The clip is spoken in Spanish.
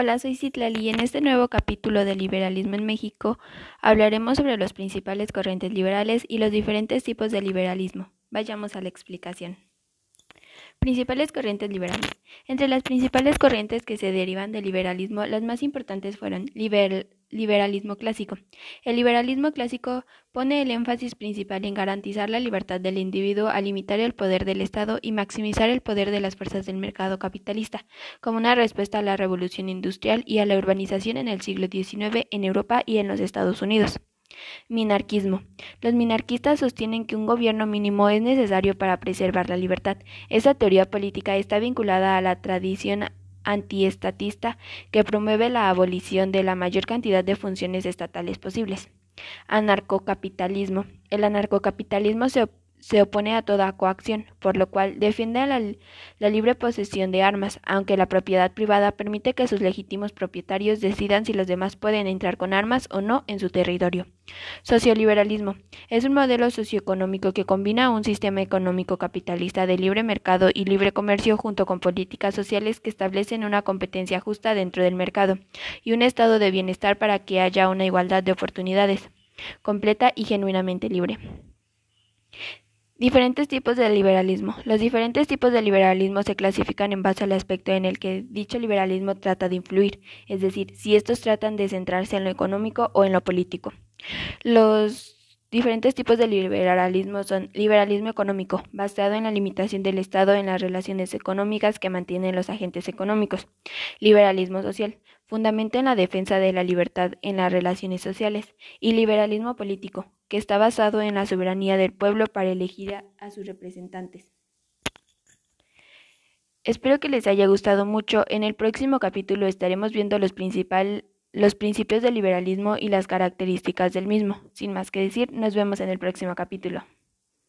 Hola, soy Citlali y en este nuevo capítulo de Liberalismo en México hablaremos sobre los principales corrientes liberales y los diferentes tipos de liberalismo. Vayamos a la explicación. Principales corrientes liberales. Entre las principales corrientes que se derivan del liberalismo, las más importantes fueron liberalismo clásico. El liberalismo clásico pone el énfasis principal en garantizar la libertad del individuo al limitar el poder del Estado y maximizar el poder de las fuerzas del mercado capitalista, como una respuesta a la revolución industrial y a la urbanización en el siglo XIX en Europa y en los Estados Unidos. Minarquismo. Los minarquistas sostienen que un gobierno mínimo es necesario para preservar la libertad. Esta teoría política está vinculada a la tradición antiestatista que promueve la abolición de la mayor cantidad de funciones estatales posibles. Anarcocapitalismo. El anarcocapitalismo se se opone a toda coacción, por lo cual defiende la, libre posesión de armas, aunque la propiedad privada permite que sus legítimos propietarios decidan si los demás pueden entrar con armas o no en su territorio. Socioliberalismo es un modelo socioeconómico que combina un sistema económico capitalista de libre mercado y libre comercio junto con políticas sociales que establecen una competencia justa dentro del mercado y un estado de bienestar para que haya una igualdad de oportunidades completa y genuinamente libre. Diferentes tipos de liberalismo. Los diferentes tipos de liberalismo se clasifican en base al aspecto en el que dicho liberalismo trata de influir, es decir, si estos tratan de centrarse en lo económico o en lo político. Los diferentes tipos de liberalismo son liberalismo económico, basado en la limitación del Estado en las relaciones económicas que mantienen los agentes económicos. Liberalismo social, fundamenta en la defensa de la libertad en las relaciones sociales. Y liberalismo político, que está basado en la soberanía del pueblo para elegir a, sus representantes. Espero que les haya gustado mucho. En el próximo capítulo estaremos viendo los, los principios del liberalismo y las características del mismo. Sin más que decir, nos vemos en el próximo capítulo.